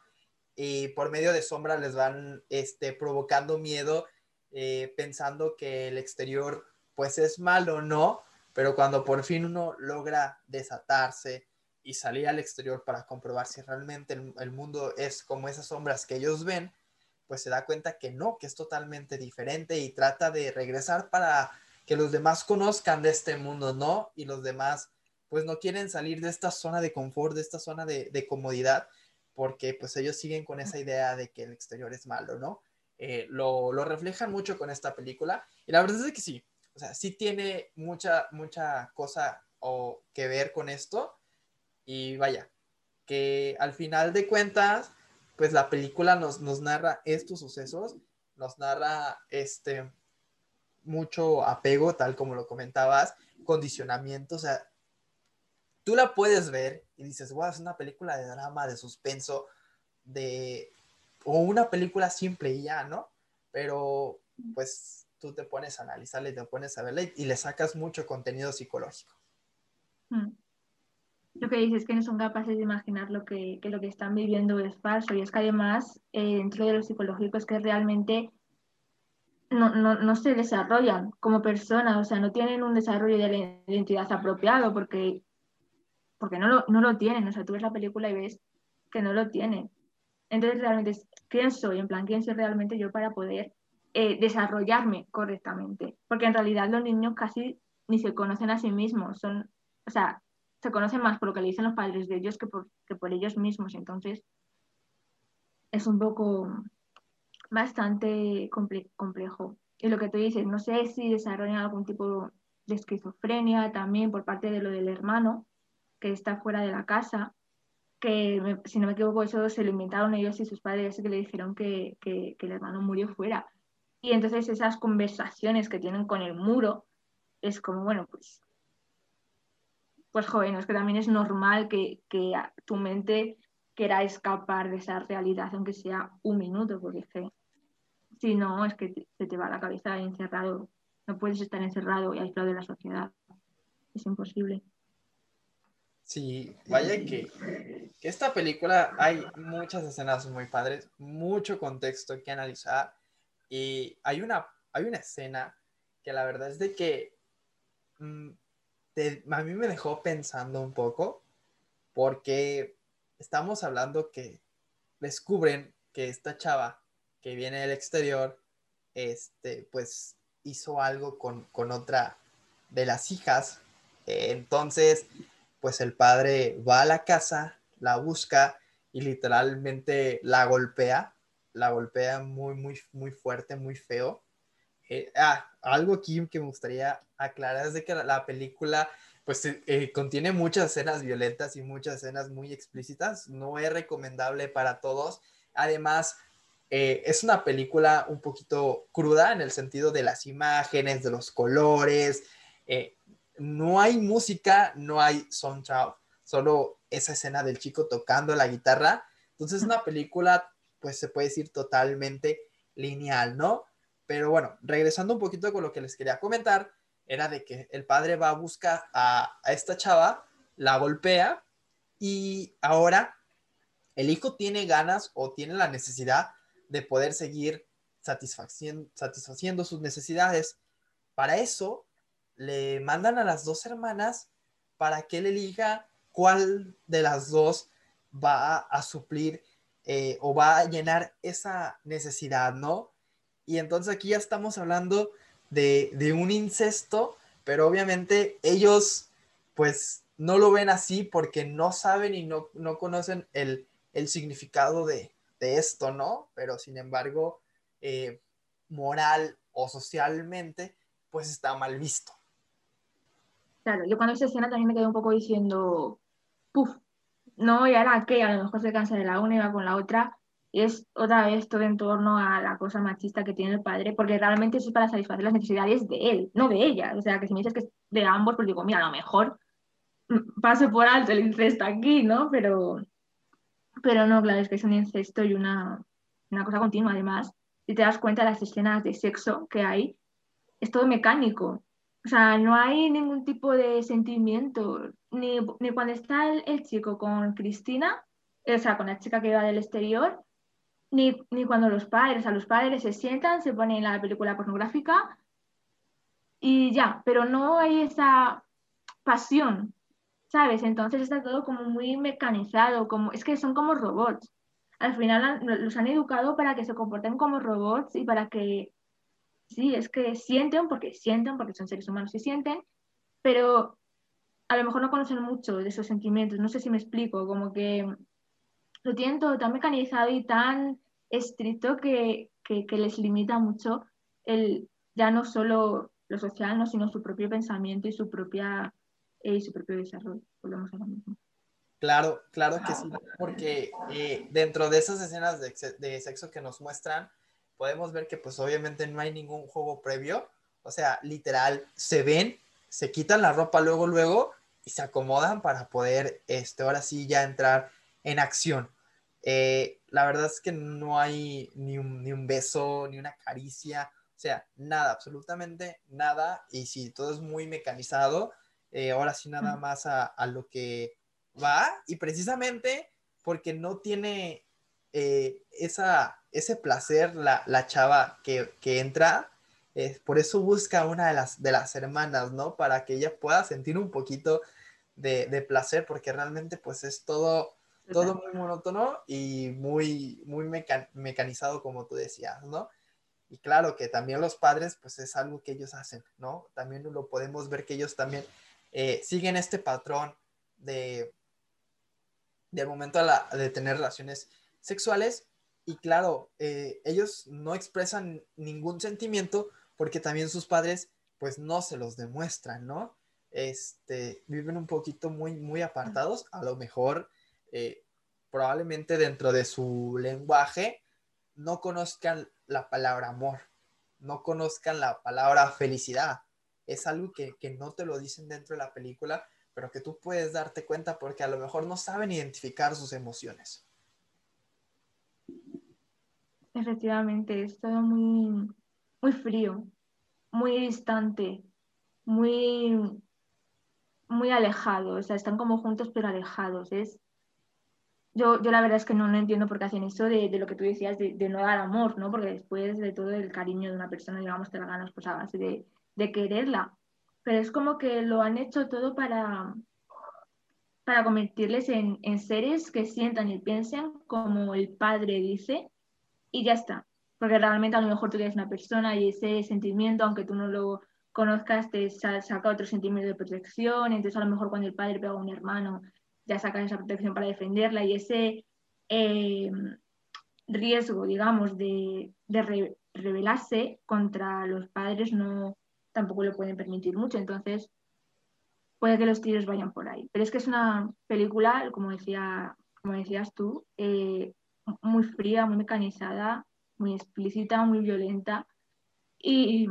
y por medio de sombra les van este, provocando miedo, eh, pensando que el exterior pues es malo, ¿no? Pero cuando por fin uno logra desatarse y salir al exterior para comprobar si realmente el, el mundo es como esas sombras que ellos ven, pues se da cuenta que no, que es totalmente diferente y trata de regresar para que los demás conozcan de este mundo, ¿no? Y los demás pues no quieren salir de esta zona de confort, de esta zona de, comodidad porque pues ellos siguen con esa idea de que el exterior es malo, ¿no? Eh, lo, lo, reflejan mucho con esta película y la verdad es que sí, o sea, sí tiene mucha, mucha cosa o que ver con esto y vaya, que al final de cuentas, pues la película nos, nos narra estos sucesos, nos narra este mucho apego, tal como lo comentabas, condicionamiento, o sea, tú la puedes ver y dices, wow, es una película de drama, de suspenso, de... o una película simple y ya, ¿no? Pero pues tú te pones a analizarla y te pones a verla y, le sacas mucho contenido psicológico. Hmm. Lo que dices es que no son capaces de imaginar lo que, que lo que están viviendo es falso y es que además eh, dentro de lo psicológico es que realmente no, no, no, se desarrollan como personas, o sea, no tienen un desarrollo de la identidad apropiado porque porque no lo, no lo tienen, o sea, tú ves la película y ves que no lo tienen. Entonces, realmente, ¿quién soy? En plan, ¿quién soy realmente yo para poder eh, desarrollarme correctamente? Porque en realidad los niños casi ni se conocen a sí mismos, son, o sea, se conocen más por lo que le dicen los padres de ellos que por, que por ellos mismos. Entonces, es un poco bastante comple complejo. Y lo que tú dices, no sé si desarrollan algún tipo de esquizofrenia también por parte de lo del hermano, que está fuera de la casa, que si no me equivoco, eso se lo inventaron ellos y sus padres que le dijeron que, que, el hermano murió fuera. Y entonces esas conversaciones que tienen con el muro es como, bueno, pues, pues joven, es que también es normal que, que tu mente quiera escapar de esa realidad, aunque sea un minuto, porque si no, es que se te va la cabeza encerrado. No puedes estar encerrado y aislado de la sociedad. Es imposible. Sí, vaya que, que, esta película hay muchas escenas muy padres, mucho contexto que analizar y hay una, hay una escena que la verdad es de que mm, a mí me dejó pensando un poco porque estamos hablando que descubren que esta chava que viene del exterior, este, pues hizo algo con, con otra de las hijas. entonces, pues el padre va a la casa, la busca y literalmente la golpea, la golpea muy, muy, muy fuerte, muy feo. Eh, ah, algo aquí que me gustaría aclarar es de que la, película pues eh, eh, contiene muchas escenas violentas y muchas escenas muy explícitas, no es recomendable para todos. Además, es una película un poquito cruda en el sentido de las imágenes, de los colores, no hay música, no hay soundtrack, solo esa escena del chico tocando la guitarra. Entonces, es una película, pues se puede decir totalmente lineal, ¿no? Pero bueno, regresando un poquito con lo que les quería comentar, era de que el padre va a buscar a esta chava, la golpea y ahora el hijo tiene ganas o tiene la necesidad de poder seguir satisfaciendo, sus necesidades. Para eso, le mandan a las dos hermanas para que él elija cuál de las dos va a suplir eh, o va a llenar esa necesidad, ¿no? Y entonces aquí ya estamos hablando de, un incesto, pero obviamente ellos pues no lo ven así porque no saben y no, conocen el, significado de, esto, ¿no? Pero sin embargo, eh, moral o socialmente, pues está mal visto. Claro, yo cuando esa escena también me quedé un poco diciendo, puff, no, y ahora qué, a lo mejor se cansa de la una y va con la otra. Y es otra vez todo en torno a la cosa machista que tiene el padre, porque realmente eso es para satisfacer las necesidades de él, no de ella. O sea, que si me dices que es de ambos, pues digo, mira, a lo mejor mm, paso por alto el incesto aquí, ¿no? Pero, pero no, claro, es que es un incesto y una, una cosa continua. Además, si te das cuenta, las escenas de sexo que hay, es todo mecánico. O sea, no hay ningún tipo de sentimiento, ni, cuando está el, chico con Cristina, o sea, con la chica que va del exterior, ni, cuando los padres, a los padres se sientan, se ponen la película pornográfica y ya, pero no hay esa pasión, ¿sabes? Entonces está todo como muy mecanizado, como, es que son como robots. Al final los han educado para que se comporten como robots y para que sí, es que sienten porque sienten, porque son seres humanos y sienten, pero a lo mejor no conocen mucho de esos sentimientos, no sé si me explico, como que lo tienen todo tan mecanizado y tan estricto que, les limita mucho el, ya no solo lo social, sino su propio pensamiento y su, propia, eh, su propio desarrollo. Volvemos a lo mismo. Claro, claro que sí, porque eh, dentro de esas escenas de, de, sexo que nos muestran, podemos ver que pues obviamente no hay ningún juego previo, o sea, literal, se ven, se quitan la ropa luego, luego y se acomodan para poder, este, ahora sí ya entrar en acción. Eh, la verdad es que no hay ni un, ni un beso, ni una caricia, o sea, nada, absolutamente nada. Y si todo es muy mecanizado, eh, ahora sí nada más a, a, lo que va. Y precisamente porque no tiene eh, esa, ese placer, la, la chava que, que entra, eh, por eso busca una de las, de las hermanas, ¿no? Para que ella pueda sentir un poquito de, de placer, porque realmente pues es todo, todo muy monótono y muy, muy mecanizado, como tú decías, ¿no? Y claro que también los padres, pues es algo que ellos hacen, ¿no? También lo podemos ver que ellos también eh, siguen este patrón de, del momento de tener relaciones sexuales y claro, eh, ellos no expresan ningún sentimiento porque también sus padres pues no se los demuestran, ¿no? Este, viven un poquito muy, muy apartados, a lo mejor, eh, probablemente dentro de su lenguaje no conozcan la palabra amor, no conozcan la palabra felicidad. Es algo que, que no te lo dicen dentro de la película, pero que tú puedes darte cuenta porque a lo mejor no saben identificar sus emociones. Efectivamente, es todo muy, muy frío, muy distante, muy, muy alejado. O sea, están como juntos pero alejados. Es, yo, yo la verdad es que no, no entiendo por qué hacen eso de, de lo que tú decías, de, no dar amor, ¿no? Porque después de todo el cariño de una persona, digamos, te la ganas pues a base de, de quererla. Pero es como que lo han hecho todo para, para convertirles en, en, seres que sientan y piensen como el padre dice y ya está. Porque realmente a lo mejor tú eres una persona y ese sentimiento, aunque tú no lo conozcas, te saca otro sentimiento de protección. Entonces a lo mejor cuando el padre pega a un hermano, ya saca esa protección para defenderla y ese eh, riesgo, digamos, de, de re, rebelarse contra los padres no tampoco lo pueden permitir mucho. Entonces puede que los tiros vayan por ahí. Pero es que es una película, como, decía, como decías tú, eh, muy fría, muy mecanizada, muy explícita, muy violenta y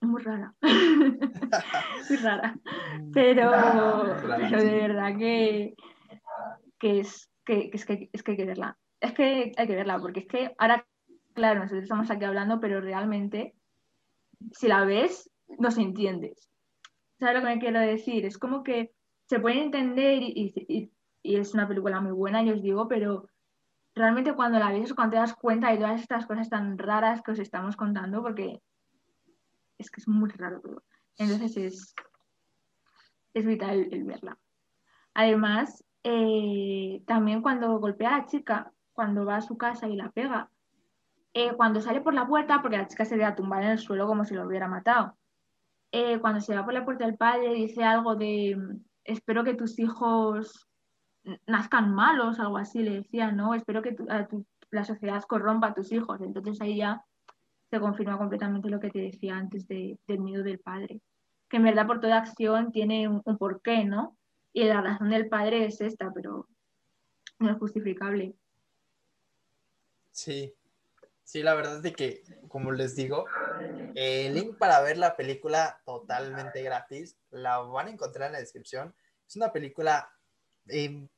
muy rara. muy rara. Pero, pero de verdad que, que, es, que, es, que, es que hay que verla. Es que hay que verla, porque es que ahora, claro, nosotros estamos aquí hablando, pero realmente, si la ves, nos entiendes. ¿Sabes lo que me quiero decir? Es como que se puede entender y es una película muy buena, yo os digo, pero realmente cuando la ves, cuando te das cuenta de todas estas cosas tan raras que os estamos contando, porque es que es muy raro todo. Entonces es, es vital el, verla. Además, eh, también cuando golpea a la chica, cuando va a su casa y la pega, eh, cuando sale por la puerta, porque la chica se ve a tumbar en el suelo como si lo hubiera matado, eh, cuando se va por la puerta del padre dice algo de, espero que tus hijos nazcan malos, algo así, le decía, ¿no? Espero que la sociedad corrompa a tus hijos. Entonces ahí ya se confirma completamente lo que te decía antes de, del miedo del padre. Que en verdad por toda acción tiene un porqué, ¿no? Y la razón del padre es esta, pero no es justificable. Sí, sí, la verdad es de que, como les digo, el link para ver la película totalmente gratis la van a encontrar en la descripción. Es una película en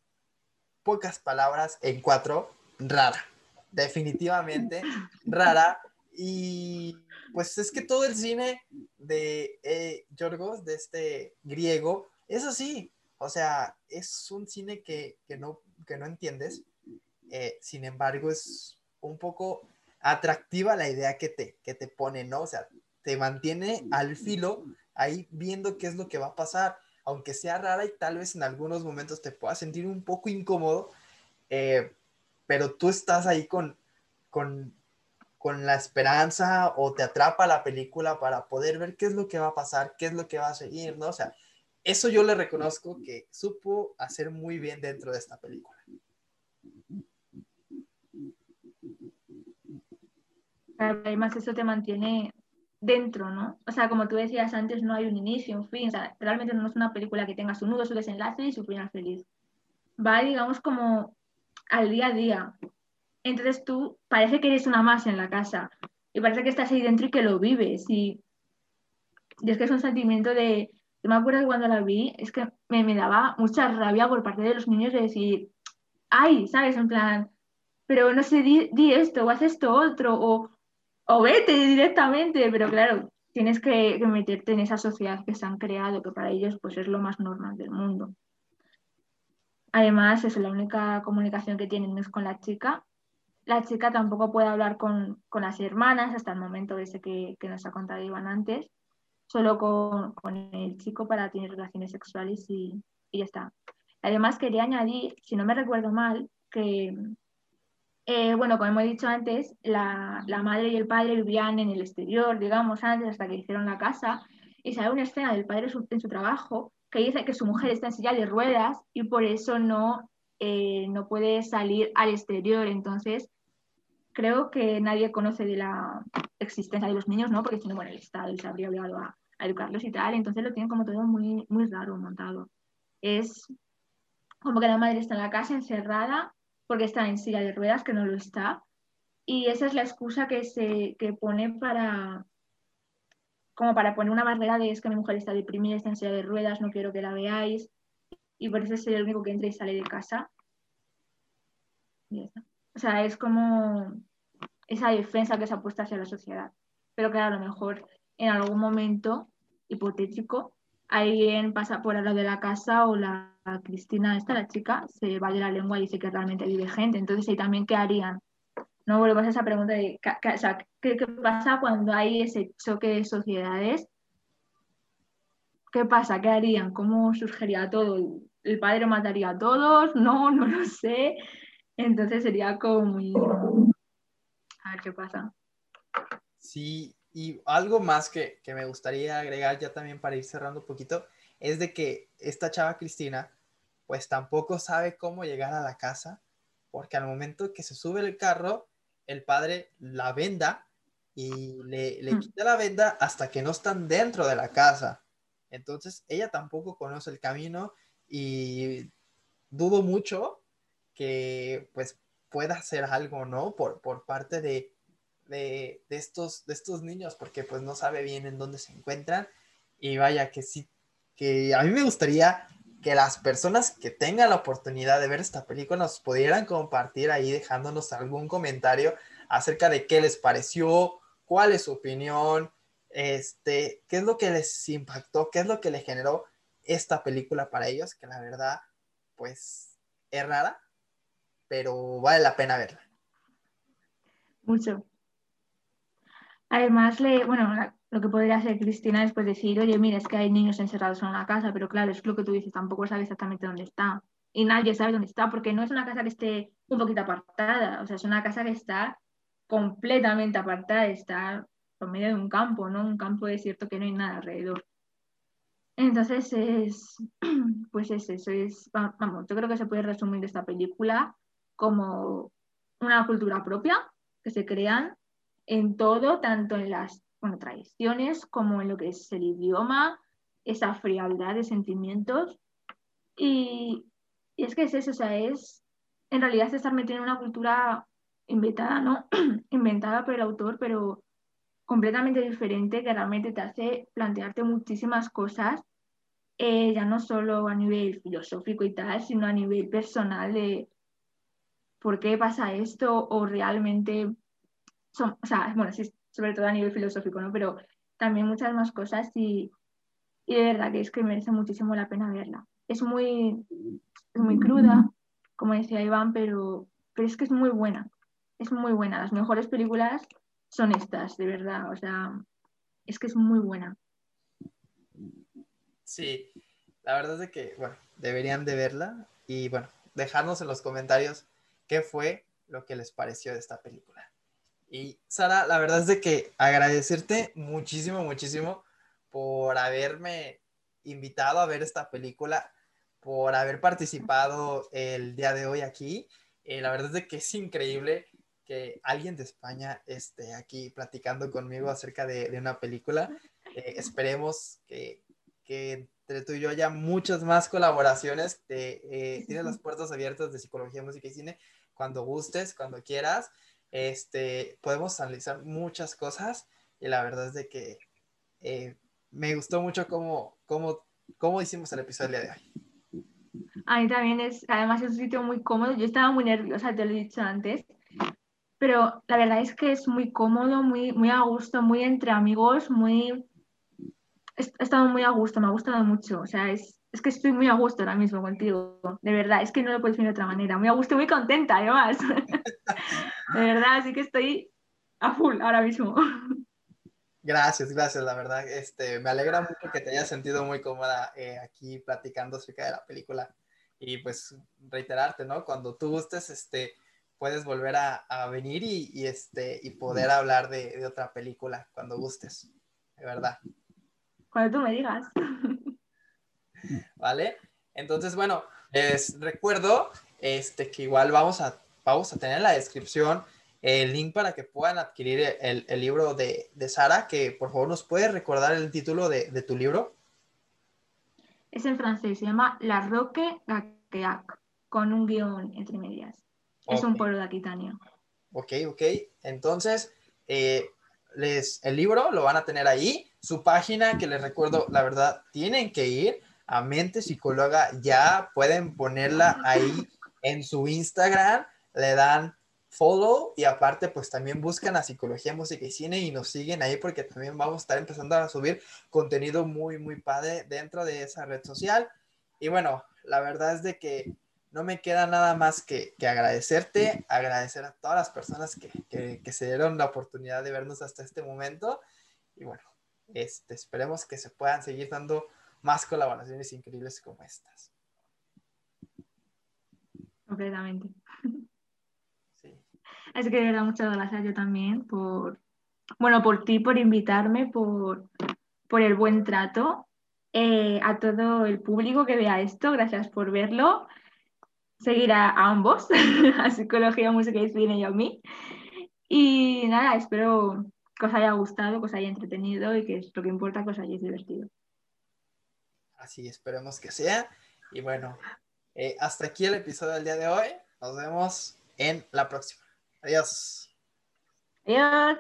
pocas palabras, en cuatro, rara. Definitivamente rara. Y pues es que todo el cine de eh, Yorgos, de este griego, es así. O sea, es un cine que, que no, que no entiendes. Eh, sin embargo, es un poco atractiva la idea que te, que te pone, ¿no? O sea, te mantiene al filo ahí viendo qué es lo que va a pasar, aunque sea rara y tal vez en algunos momentos te pueda sentir un poco incómodo, eh, pero tú estás ahí con, con, con la esperanza o te atrapa la película para poder ver qué es lo que va a pasar, qué es lo que va a seguir, ¿no? O sea, eso yo le reconozco que supo hacer muy bien dentro de esta película. Además, eso te mantiene dentro, ¿no? O sea, como tú decías antes, no hay un inicio, un fin. O sea, realmente no es una película que tenga su nudo, su desenlace y su final feliz. Va, digamos, como al día a día. Entonces tú parece que eres una más en la casa y parece que estás ahí dentro y que lo vives. Y, y es que es un sentimiento de. Yo me acuerdo que cuando la vi, es que me, me daba mucha rabia por parte de los niños de decir, ay, ¿sabes? En plan, pero no sé, di, di esto o haz esto otro o, o vete directamente, pero claro, tienes que, que, meterte en esa sociedad que se han creado, que para ellos pues es lo más normal del mundo. Además, es la única comunicación que tienen es con la chica. La chica tampoco puede hablar con, con las hermanas hasta el momento ese que, que nos ha contado Iván antes, solo con, con, el chico para tener relaciones sexuales y, y ya está. Además, quería añadir, si no me recuerdo mal, que eh, bueno, como hemos dicho antes, la, madre y el padre vivían en el exterior, digamos, antes, hasta que hicieron la casa, y sale una escena del padre su, en su trabajo que dice que su mujer está en silla de ruedas y por eso no, eh, no puede salir al exterior. Entonces, creo que nadie conoce de la existencia de los niños, ¿no? Porque si no, bueno, el Estado se habría obligado a, a educarlos y tal, entonces lo tienen como todo muy, muy raro montado. Es como que la madre está en la casa encerrada porque está en silla de ruedas, que no lo está. Y esa es la excusa que se que pone para, como para poner una barrera de es que mi mujer está deprimida, está en silla de ruedas, no quiero que la veáis. Y por eso soy el único que entra y sale de casa. O sea, es como esa defensa que se ha puesto hacia la sociedad. Pero que a lo mejor en algún momento hipotético alguien pasa por al lado de la casa o la Cristina, esta, la chica, se va de la lengua y dice que realmente vive gente. Entonces, ¿y también qué harían? No volvemos a esa pregunta de ¿qué, ¿qué, pasa cuando hay ese choque de sociedades? ¿Qué pasa? ¿Qué harían? ¿Cómo surgiría todo? ¿El padre mataría a todos? No, no lo sé. Entonces sería como muy... A ver qué pasa. Sí, y algo más que, que me gustaría agregar ya también para ir cerrando un poquito, es de que esta chava Cristina pues tampoco sabe cómo llegar a la casa, porque al momento que se sube el carro, el padre la venda y le, le mm. quita la venda hasta que no están dentro de la casa. Entonces, ella tampoco conoce el camino y dudo mucho que pues pueda hacer algo, ¿no? Por, por parte de, de, de, estos, de estos niños, porque pues no sabe bien en dónde se encuentran. Y vaya que sí, que a mí me gustaría que las personas que tengan la oportunidad de ver esta película nos pudieran compartir ahí dejándonos algún comentario acerca de qué les pareció, cuál es su opinión, este, qué es lo que les impactó, qué es lo que le generó esta película para ellos, que la verdad, pues, es rara, pero vale la pena verla. Mucho. Además, le, bueno, lo que podría hacer Cristina es pues decir, oye, mira, es que hay niños encerrados en la casa, pero claro, es lo que tú dices, tampoco sabe exactamente dónde está. Y nadie sabe dónde está, porque no es una casa que esté un poquito apartada, o sea, es una casa que está completamente apartada, está por medio de un campo, ¿no? Un campo desierto que no hay nada alrededor. Entonces es, pues es eso, es, vamos, yo creo que se puede resumir esta película como una cultura propia que se crean en todo, tanto en las bueno, tradiciones, como en lo que es el idioma, esa frialdad de sentimientos. Y, es que es eso, o sea, es en realidad es estar metido en una cultura inventada, ¿no? inventada por el autor, pero completamente diferente, que realmente te hace plantearte muchísimas cosas, eh, ya no solo a nivel filosófico y tal, sino a nivel personal de por qué pasa esto o realmente son, o sea, bueno, sí, sobre todo a nivel filosófico, ¿no? Pero también muchas más cosas y, y de verdad que es que merece muchísimo la pena verla. Es muy, es muy cruda, como decía Iván, pero, pero es que es muy buena. Es muy buena. Las mejores películas son estas, de verdad. O sea, es que es muy buena. Sí, la verdad es que, bueno, deberían de verla y, bueno, dejarnos en los comentarios qué fue lo que les pareció de esta película. Y Sara, la verdad es de que agradecerte muchísimo, muchísimo por haberme invitado a ver esta película, por haber participado el día de hoy aquí. Eh, la verdad es de que es increíble que alguien de España esté aquí platicando conmigo acerca de, una película. Eh, esperemos que, que, entre tú y yo haya muchas más colaboraciones. Eh, tienes las puertas abiertas de psicología, música y cine cuando gustes, cuando quieras este, podemos analizar muchas cosas y la verdad es de que eh, me gustó mucho cómo, cómo, cómo hicimos el episodio de hoy. A mí también es, además es un sitio muy cómodo, yo estaba muy nerviosa, te lo he dicho antes, pero la verdad es que es muy cómodo, muy, muy a gusto, muy entre amigos, muy... He estado muy a gusto, me ha gustado mucho, o sea, es, es que estoy muy a gusto ahora mismo contigo, de verdad, es que no lo puedes decir de otra manera, muy a gusto y muy contenta además, de verdad, así que estoy a full ahora mismo. Gracias, gracias, la verdad, este, me alegra mucho que te hayas sentido muy cómoda eh, aquí platicando acerca de la película y pues reiterarte, ¿no? Cuando tú gustes, este, puedes volver a, venir y, este, y poder hablar de, de otra película cuando gustes, de verdad. Cuando tú me digas. ¿vale? Entonces, bueno, les recuerdo este, que igual vamos a, vamos a tener en la descripción el link para que puedan adquirir el, el libro de, de, Sara, que por favor nos puedes recordar el título de, de, tu libro. Es en francés, se llama La Roque Keak, con un guion entre medias. Es un pueblo de Aquitania. Ok, ok. Entonces, eh, les, el libro lo van a tener ahí. Su página, que les recuerdo, la verdad, tienen que ir a Mente Psicóloga. Ya pueden ponerla ahí en su Instagram. Le dan follow y aparte, pues también buscan a Psicología, Música y Cine y nos siguen ahí porque también vamos a estar empezando a subir contenido muy, muy padre dentro de esa red social. Y bueno, la verdad es de que no me queda nada más que, que agradecerte, agradecer a todas las personas que, que- que se dieron la oportunidad de vernos hasta este momento. Y bueno, este, esperemos que se puedan seguir dando más colaboraciones increíbles como estas. Completamente. Sí. Así que de verdad, muchas gracias yo también por, bueno, por ti, por invitarme, por, por el buen trato. Eh, a todo el público que vea esto, gracias por verlo. Seguir a, a ambos, a Psicología, Música y Cine y a mí. Y nada, espero que os haya gustado, que os haya entretenido y que es lo que importa, que os hayáis divertido. Así esperemos que sea. Y bueno, eh, hasta aquí el episodio del día de hoy. Nos vemos en la próxima. Adiós. Adiós.